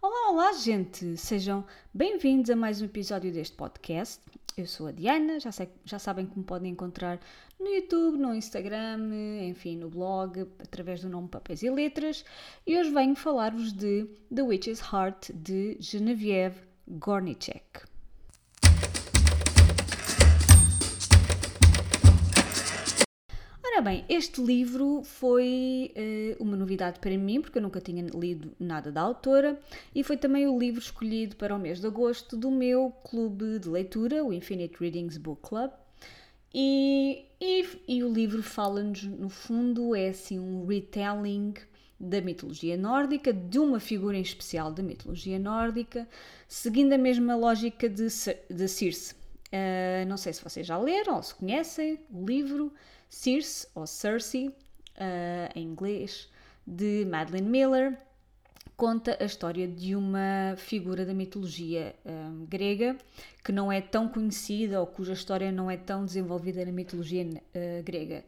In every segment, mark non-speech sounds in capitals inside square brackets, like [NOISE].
Olá, olá, gente! Sejam bem-vindos a mais um episódio deste podcast. Eu sou a Diana, já, sei, já sabem que me podem encontrar no YouTube, no Instagram, enfim, no blog, através do nome Papéis e Letras. E hoje venho falar-vos de The Witch's Heart de Genevieve Gornichek. Ora bem, este livro foi uh, uma novidade para mim, porque eu nunca tinha lido nada da autora, e foi também o livro escolhido para o mês de agosto do meu clube de leitura, o Infinite Readings Book Club. E, e, e o livro fala-nos, no fundo, é assim um retelling da mitologia nórdica, de uma figura em especial da mitologia nórdica, seguindo a mesma lógica de, de Circe. Uh, não sei se vocês já leram ou se conhecem o livro. Circe, ou Circe, uh, em inglês, de Madeline Miller, conta a história de uma figura da mitologia um, grega que não é tão conhecida ou cuja história não é tão desenvolvida na mitologia uh, grega.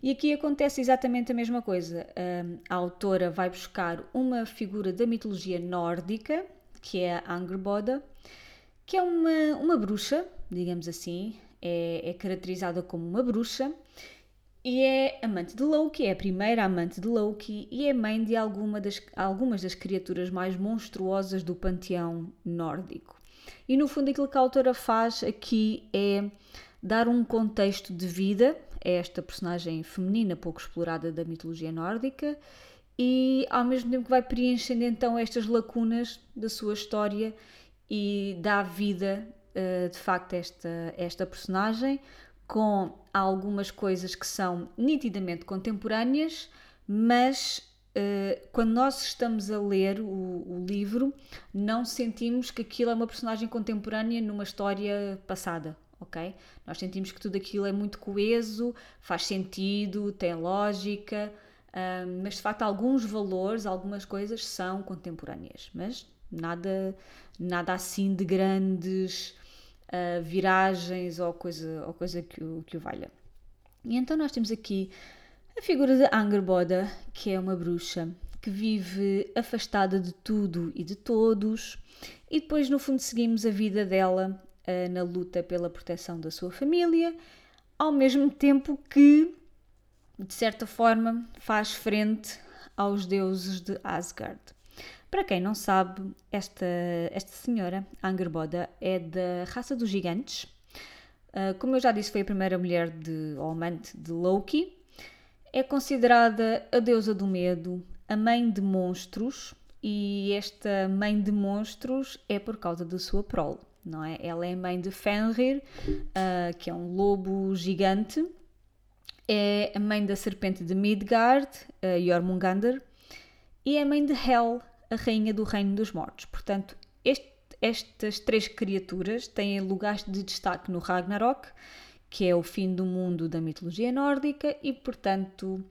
E aqui acontece exatamente a mesma coisa. Um, a autora vai buscar uma figura da mitologia nórdica, que é a Angerboda, que é uma, uma bruxa, digamos assim, é, é caracterizada como uma bruxa e é amante de Loki, é a primeira amante de Loki e é mãe de alguma das, algumas das criaturas mais monstruosas do panteão nórdico. E no fundo aquilo que a autora faz aqui é dar um contexto de vida a esta personagem feminina pouco explorada da mitologia nórdica e ao mesmo tempo que vai preenchendo então estas lacunas da sua história e dá vida uh, de facto a esta, esta personagem com algumas coisas que são nitidamente contemporâneas, mas uh, quando nós estamos a ler o, o, livro, não sentimos que aquilo é uma personagem contemporânea numa história passada, ok? Nós sentimos que tudo aquilo é muito coeso, faz sentido, tem lógica, uh, mas de facto alguns valores, algumas coisas são contemporâneas, mas nada, nada assim de grandes uh, viragens ou coisa, ou coisa que, o, que o valha. E então nós temos aqui a figura de Angerboda, que é uma bruxa que vive afastada de tudo e de todos, e depois, no fundo, seguimos a vida dela uh, na luta pela proteção da sua família, ao mesmo tempo que, de certa forma, faz frente aos deuses de Asgard. Para quem não sabe, esta, esta senhora, Angerboda, é da raça dos gigantes. Uh, como eu já disse, foi a primeira mulher de, ou amante de Loki. É considerada a deusa do medo, a mãe de monstros, e esta mãe de monstros é por causa da sua prole, não é? Ela é mãe de Fenrir, uh, que é um lobo gigante, é a mãe da serpente de Midgard, uh, Jormungandr, e é a mãe de Hel, a rainha do reino dos mortos. Portanto, este, estas três criaturas têm lugares de destaque no Ragnarok, que é o fim do mundo da mitologia nórdica, e portanto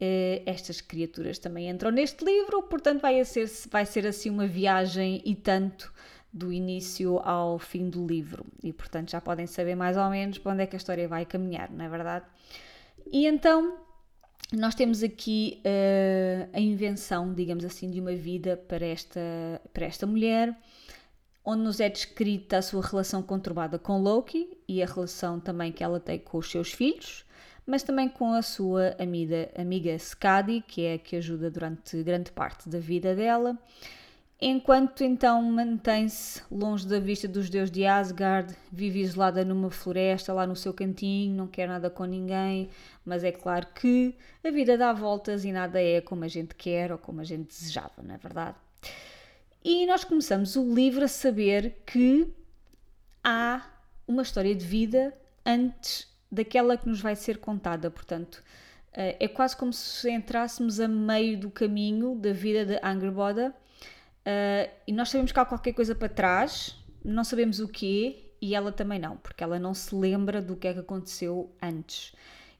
eh, estas criaturas também entram neste livro, portanto vai ser, vai ser assim uma viagem e tanto do início ao fim do livro. E portanto já podem saber mais ou menos para onde é que a história vai caminhar, não é verdade? E então nós temos aqui uh, a invenção, digamos assim, de uma vida para esta, para esta mulher, onde nos é descrita a sua relação conturbada com Loki e a relação também que ela tem com os seus filhos, mas também com a sua amiga, amiga Skadi, que é a que ajuda durante grande parte da vida dela. Enquanto então mantém-se longe da vista dos deuses de Asgard, vive isolada numa floresta, lá no seu cantinho, não quer nada com ninguém, mas é claro que a vida dá voltas e nada é como a gente quer ou como a gente desejava, não é verdade? E nós começamos o livro a saber que há uma história de vida antes daquela que nos vai ser contada, portanto, eh, é quase como se entrássemos a meio do caminho da vida de Angerboda Uh, e nós sabemos que há qualquer coisa para trás, não sabemos o quê, e ela também não, porque ela não se lembra do que é que aconteceu antes.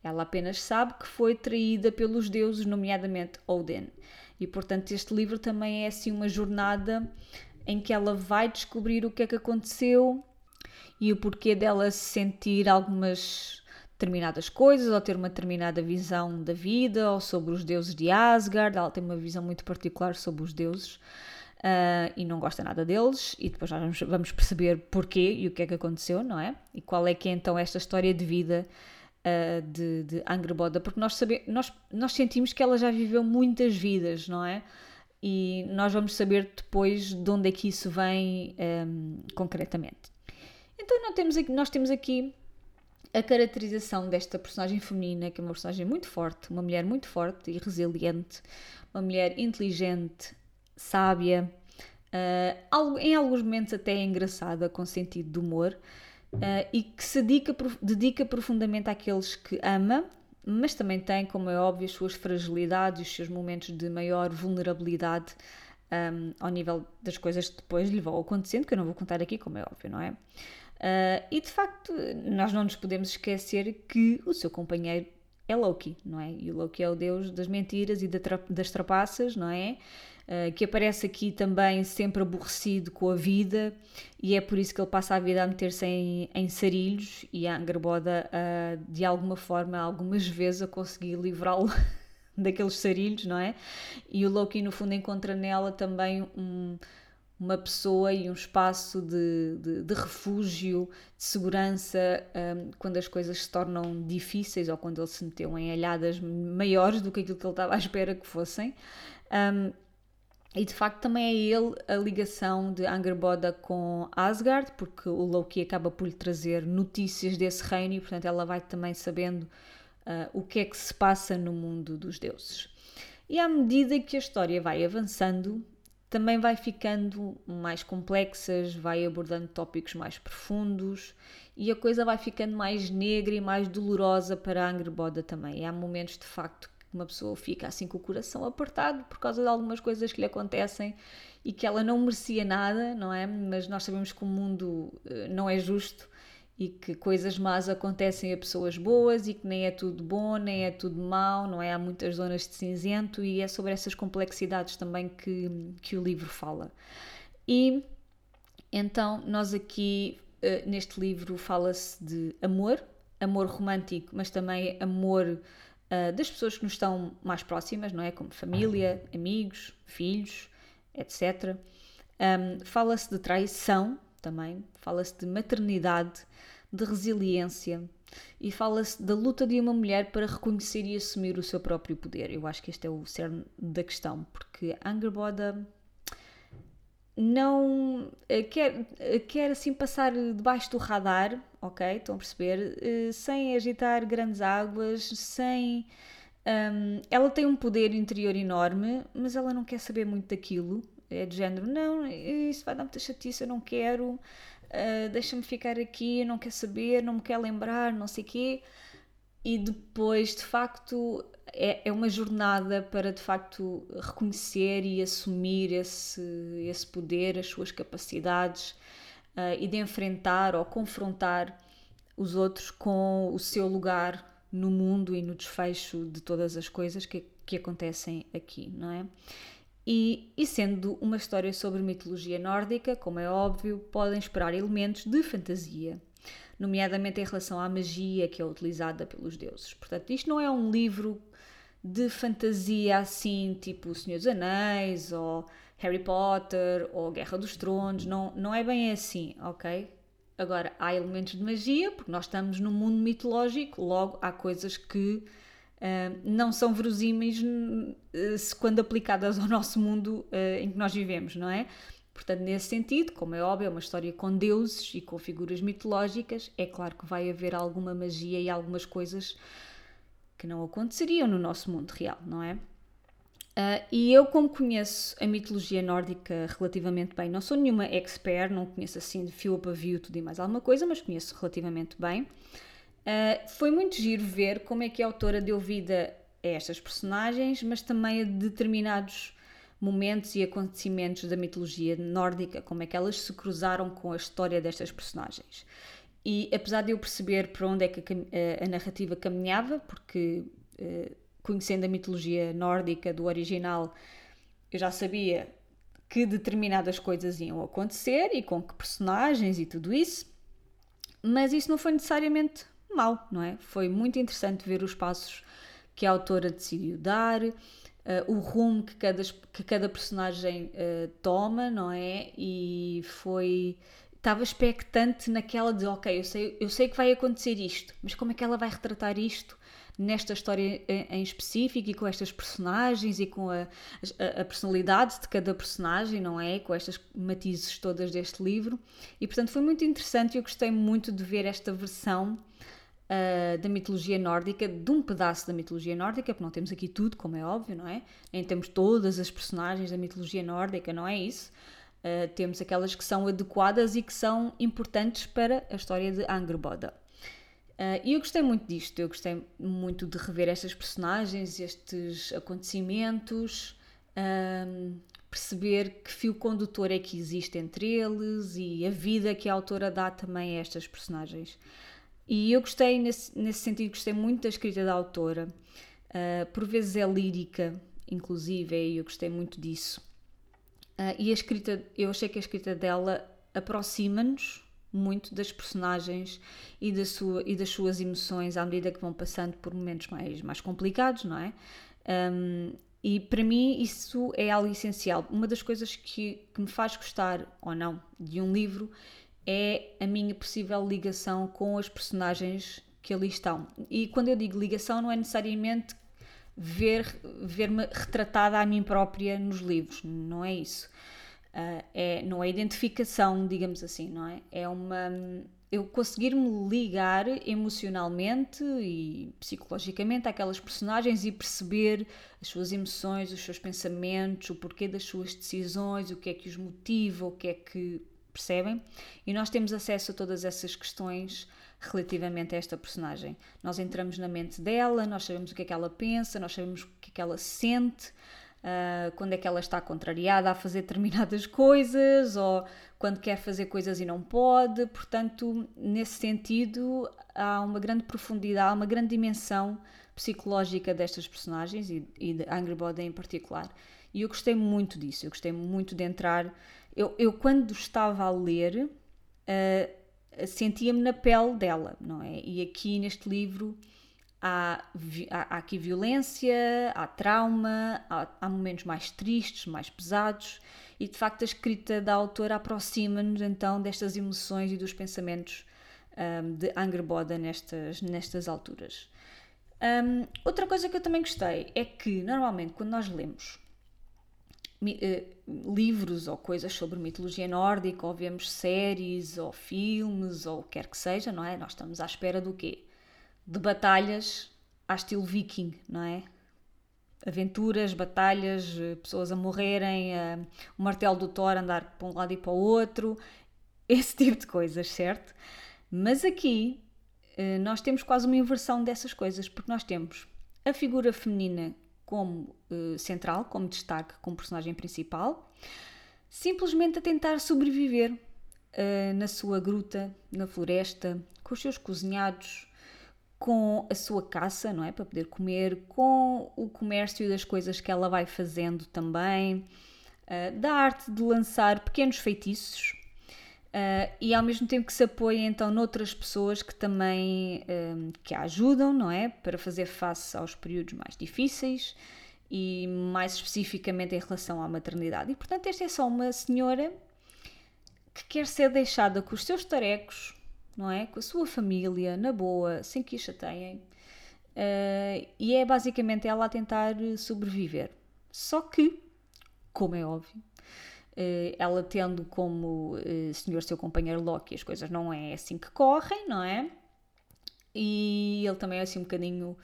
Ela apenas sabe que foi traída pelos deuses, nomeadamente Odin. E portanto, este livro também é assim uma jornada em que ela vai descobrir o que é que aconteceu e o porquê dela sentir algumas determinadas coisas ou ter uma determinada visão da vida ou sobre os deuses de Asgard. Ela tem uma visão muito particular sobre os deuses. uh, e não gosta nada deles, e depois nós vamos, vamos, perceber porquê e o que é que aconteceu, não é? E qual é que é então esta história de vida uh, de, de Angreboda, porque nós, sabe, nós, nós sentimos que ela já viveu muitas vidas, não é? E nós vamos saber depois de onde é que isso vem um, concretamente. Então nós temos, aqui, nós temos aqui a caracterização desta personagem feminina, que é uma personagem muito forte, uma mulher muito forte e resiliente, uma mulher inteligente, sábia, uh, em alguns momentos até engraçada, com sentido de humor, uh, e que se dedica, dedica profundamente àqueles que ama, mas também tem, como é óbvio, as suas fragilidades, os seus momentos de maior vulnerabilidade um, ao nível das coisas que depois lhe vão acontecendo, que eu não vou contar aqui, como é óbvio, não é? Uh, e de facto, nós não nos podemos esquecer que o seu companheiro é Loki, não é? E o Loki é o deus das mentiras e das trapaças, não é? Uh, que aparece aqui também sempre aborrecido com a vida e é por isso que ele passa a vida a meter-se em, em sarilhos e a Angerboda de alguma forma, algumas vezes a conseguir livrá-lo [LAUGHS] daqueles sarilhos, não é? E o Loki no fundo encontra nela também um uma pessoa e um espaço de, de, de refúgio, de segurança, um, quando as coisas se tornam difíceis ou quando ele se meteu em alhadas maiores do que aquilo que ele estava à espera que fossem. Um, e de facto também é ele a ligação de Angerboda com Asgard, porque o Loki acaba por lhe trazer notícias desse reino e portanto ela vai também sabendo uh, o que é que se passa no mundo dos deuses. E à medida que a história vai avançando, também vai ficando mais complexas, vai abordando tópicos mais profundos e a coisa vai ficando mais negra e mais dolorosa para Angerboda também. E há momentos de facto uma pessoa fica assim com o coração apertado por causa de algumas coisas que lhe acontecem e que ela não merecia nada, não é? Mas nós sabemos que o mundo eh, não é justo e que coisas más acontecem a pessoas boas e que nem é tudo bom, nem é tudo mau, não é? Há muitas zonas de cinzento e é sobre essas complexidades também que, que o livro fala. E então, nós aqui eh, neste livro fala-se de amor, amor romântico, mas também amor uh, das pessoas que nos estão mais próximas, não é? Como família, amigos, filhos, etc. Um, fala-se de traição também, fala-se de maternidade, de resiliência e fala-se da luta de uma mulher para reconhecer e assumir o seu próprio poder. Eu acho que este é o cerne da questão, porque Angerboda não eh, quer, eh, quer assim passar debaixo do radar, ok? Estão a perceber? Eh, sem agitar grandes águas, sem. Um, ela tem um poder interior enorme, mas ela não quer saber muito daquilo. É de género, não, isso vai dar muita chatice, eu não quero uh, deixa-me ficar aqui, não quer saber, não me quer lembrar, não sei o quê. E depois, de facto, é, é uma jornada para, de facto, reconhecer e assumir esse, esse poder, as suas capacidades uh, e de enfrentar ou confrontar os outros com o seu lugar no mundo e no desfecho de todas as coisas que, que acontecem aqui, não é? E, e, sendo uma história sobre mitologia nórdica, como é óbvio, podem esperar elementos de fantasia, nomeadamente em relação à magia que é utilizada pelos deuses. Portanto, isto não é um livro de fantasia assim, tipo O Senhor dos Anéis, ou Harry Potter, ou Guerra dos Tronos, não, não é bem assim, ok? Agora, há elementos de magia, porque nós estamos num mundo mitológico, logo há coisas que Uh, não são verosímeis uh, quando aplicadas [LAUGHS] ao nosso mundo uh, em que nós vivemos, não é? Portanto, nesse sentido, como é óbvio, é uma história com deuses e com figuras mitológicas, é claro que vai haver alguma magia e algumas coisas que não aconteceriam no nosso mundo real, não é? Uh, e eu, como conheço a mitologia nórdica relativamente bem, não sou nenhuma expert, não conheço assim de fio a pavio tudo e mais alguma coisa, mas conheço relativamente bem. Uh, foi muito giro ver como é que a autora deu vida a estas personagens, mas também a determinados momentos e acontecimentos da mitologia nórdica, como é que elas se cruzaram com a história destas personagens. E apesar de eu perceber para onde é que a, a narrativa caminhava, porque uh, conhecendo a mitologia nórdica do original, eu já sabia que determinadas coisas iam acontecer e com que personagens e tudo isso, mas isso não foi necessariamente mal, não é? Foi muito interessante ver os passos que a autora decidiu dar, uh, o rumo que cada, que cada personagem uh, toma, não é? E foi. Estava expectante naquela de, ok, eu sei, eu sei que vai acontecer isto, mas como é que ela vai retratar isto? nesta história em específico e com estas personagens e com a, a, a, personalidade de cada personagem, não é? Com estas matizes todas deste livro. E portanto foi muito interessante e eu gostei muito de ver esta versão. Uh, da mitologia nórdica, de um pedaço da mitologia nórdica, porque não temos aqui tudo, como é óbvio, não é? Nem temos todas as personagens da mitologia nórdica, não é isso? Uh, temos aquelas que são adequadas e que são importantes para a história de Angerboda. Uh, e eu gostei muito disto, eu gostei muito de rever estas personagens, estes acontecimentos, um, perceber que fio condutor é que existe entre eles e a vida que a autora dá também a estas personagens. E eu gostei, nesse, nesse sentido, gostei muito da escrita da autora. Uh, por vezes é lírica, inclusive, e eu gostei muito disso. Uh, e a escrita, eu achei que a escrita dela aproxima-nos muito das personagens e, da sua, e das suas emoções à medida que vão passando por momentos mais, mais complicados, não é? Um, e para mim isso é algo essencial. Uma das coisas que, que me faz gostar ou não de um livro é a minha possível ligação com as personagens que ali estão. E quando eu digo ligação, não é necessariamente ver ver-me retratada a mim própria nos livros, não é isso. Uh, é, não é identificação, digamos assim, não é? É uma. Eu conseguir-me ligar emocionalmente e psicologicamente àquelas personagens e perceber as suas emoções, os seus pensamentos, o porquê das suas decisões, o que é que os motiva, o que é que. percebem? E nós temos acesso a todas essas questões relativamente a esta personagem. Nós entramos na mente dela, nós sabemos o que é que ela pensa, nós sabemos o que é que ela sente uh, quando é que ela está contrariada a fazer [LAUGHS] determinadas coisas ou quando quer fazer coisas e não pode. Portanto, nesse sentido, há uma grande profundidade, há uma grande dimensão psicológica destas personagens e, e de Angry Body em particular. E eu gostei muito disso, eu gostei muito de entrar. Eu, eu quando estava a ler, uh, sentia-me na pele dela, não é? E aqui neste livro há, há, aqui violência, há trauma, há, há, momentos mais tristes, mais pesados, e de facto a escrita da autora aproxima-nos então destas emoções e dos pensamentos um, de Angerboda nestas, nestas alturas. Um, outra coisa que eu também gostei é que normalmente quando nós lemos uh, livros ou coisas sobre mitologia nórdica, ou vemos séries ou filmes ou o que quer que seja, não é? Nós estamos à espera do quê? de batalhas a estilo viking, não é? Aventuras, batalhas, eh, pessoas a morrerem, uh, o martelo do Thor andar para um lado e para o outro, [LAUGHS] esse tipo de coisas, certo? Mas aqui nós temos quase uma inversão dessas coisas, porque nós temos a figura feminina como uh, central, como destaque, como personagem principal, simplesmente a tentar sobreviver na sua gruta, na floresta, com os seus cozinhados, com a sua caça, não é? Para poder comer, com o comércio das coisas que ela vai fazendo também, uh, da arte de lançar pequenos feitiços uh, e ao mesmo tempo que se apoia então noutras pessoas que também uh, que a ajudam, não é? Para fazer face aos períodos mais difíceis e mais especificamente em relação à maternidade. E portanto, esta é só uma senhora que quer ser deixada com os seus tarecos não é? Com a sua família, na boa, sem que a chateiem. Uh, e é basicamente ela a tentar sobreviver. Só que, como é óbvio, ela tendo como uh, senhor seu companheiro Loki, as coisas não é assim que correm, não é? E ele também é assim um bocadinho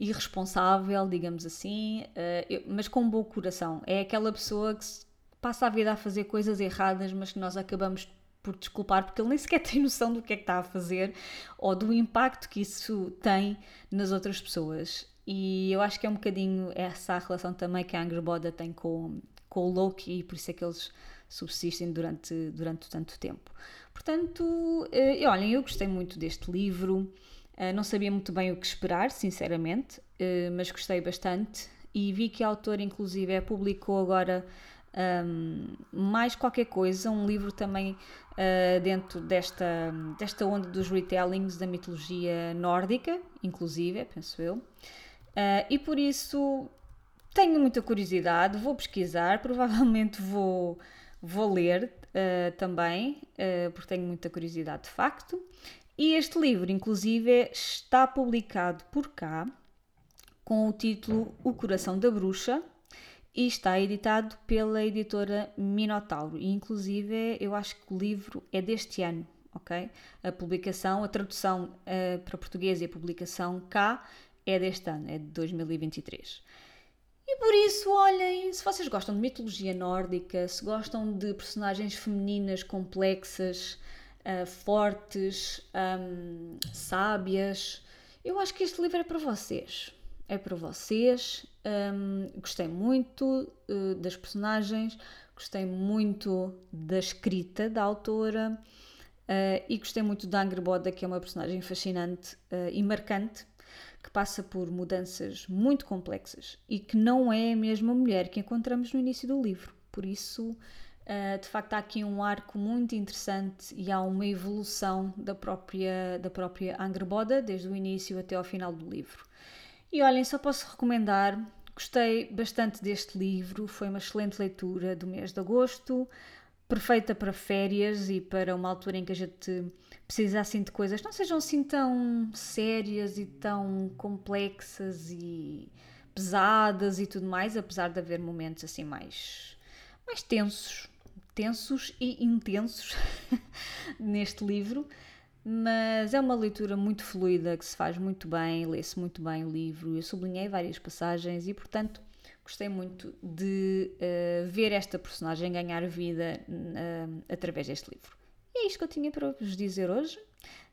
irresponsável, digamos assim, eu, mas com um bom coração. É aquela pessoa que passa a vida a fazer coisas erradas, mas que nós acabamos por desculpar, porque ele nem sequer [LAUGHS] tem noção do que é que está a fazer ou do impacto que isso tem nas outras pessoas. E eu acho que é um bocadinho essa a relação também que a Angerboda tem com, com o Loki e por isso é que eles subsistem durante, durante tanto tempo. Portanto, eh, olhem, eu gostei muito deste livro, eh, não sabia muito bem o que esperar, sinceramente, eh, mas gostei bastante e vi que a autora, inclusive, publicou agora um, mais qualquer coisa, um livro também uh, dentro desta, desta onda dos retellings da mitologia nórdica, inclusive, penso eu. Uh, e por isso tenho muita curiosidade, vou pesquisar, [LAUGHS] provavelmente vou, vou ler uh, também, uh, porque tenho muita curiosidade de facto. E este livro, inclusive, está publicado por cá com o título O Coração da Bruxa e está editado pela editora Minotauro. E, inclusive, eu acho que o livro é deste ano, ok? A publicação, a tradução uh, para português e a publicação cá é deste ano, é de 2023. E por isso, olhem, se vocês gostam de mitologia nórdica, se gostam de personagens femininas complexas, uh, fortes, um, sábias, eu acho que este livro é para vocês. É para vocês. Um, gostei muito uh, das personagens, gostei muito da escrita da autora uh, e gostei muito da Angerboda, que é uma personagem fascinante e marcante que passa por mudanças muito complexas e que não é a mesma mulher que encontramos no início do livro. Por isso, uh, de facto, há aqui um arco muito interessante e há uma evolução da própria, da própria Angerboda, desde o início até ao final do livro. E olhem, só posso recomendar, gostei bastante deste livro, foi uma excelente leitura do mês de agosto perfeita para férias e para uma altura em que a gente precisa assim de coisas não sejam assim tão sérias e tão complexas e pesadas e tudo mais, apesar de haver momentos assim mais, mais tensos, tensos e intensos [LAUGHS] neste livro. Mas é uma leitura muito fluida, que se faz muito bem, lê-se muito bem o livro. Eu sublinhei várias passagens e, portanto, gostei muito de uh, ver esta personagem ganhar vida uh, através deste livro. É isto que eu tinha para vos dizer hoje.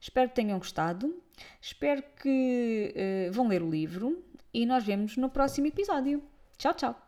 Espero que tenham gostado. Espero que uh, vão ler o livro e nós vemos no próximo episódio. Tchau, tchau!